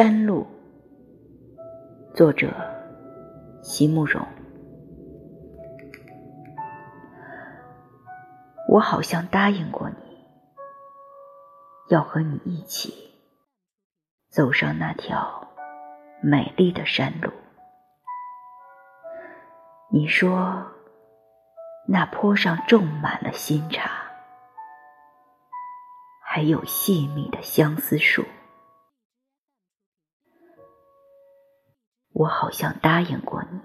山路，作者席慕容。我好像答应过你，要和你一起走上那条美丽的山路。你说，那坡上种满了新茶，还有细密的相思树。我好像答应过你，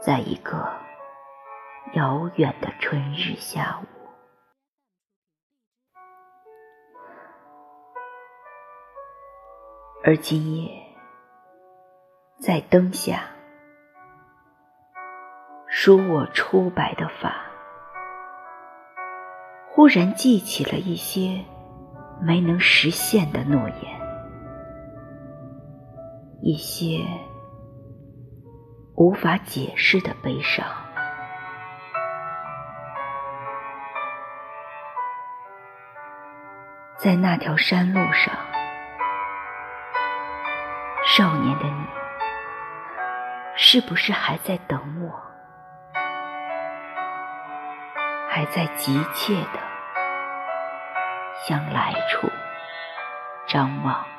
在一个遥远的春日下午，而今夜在灯下梳我初白的发，忽然记起了一些没能实现的诺言。一些无法解释的悲伤，在那条山路上，少年的你，是不是还在等我？还在急切的向来处张望？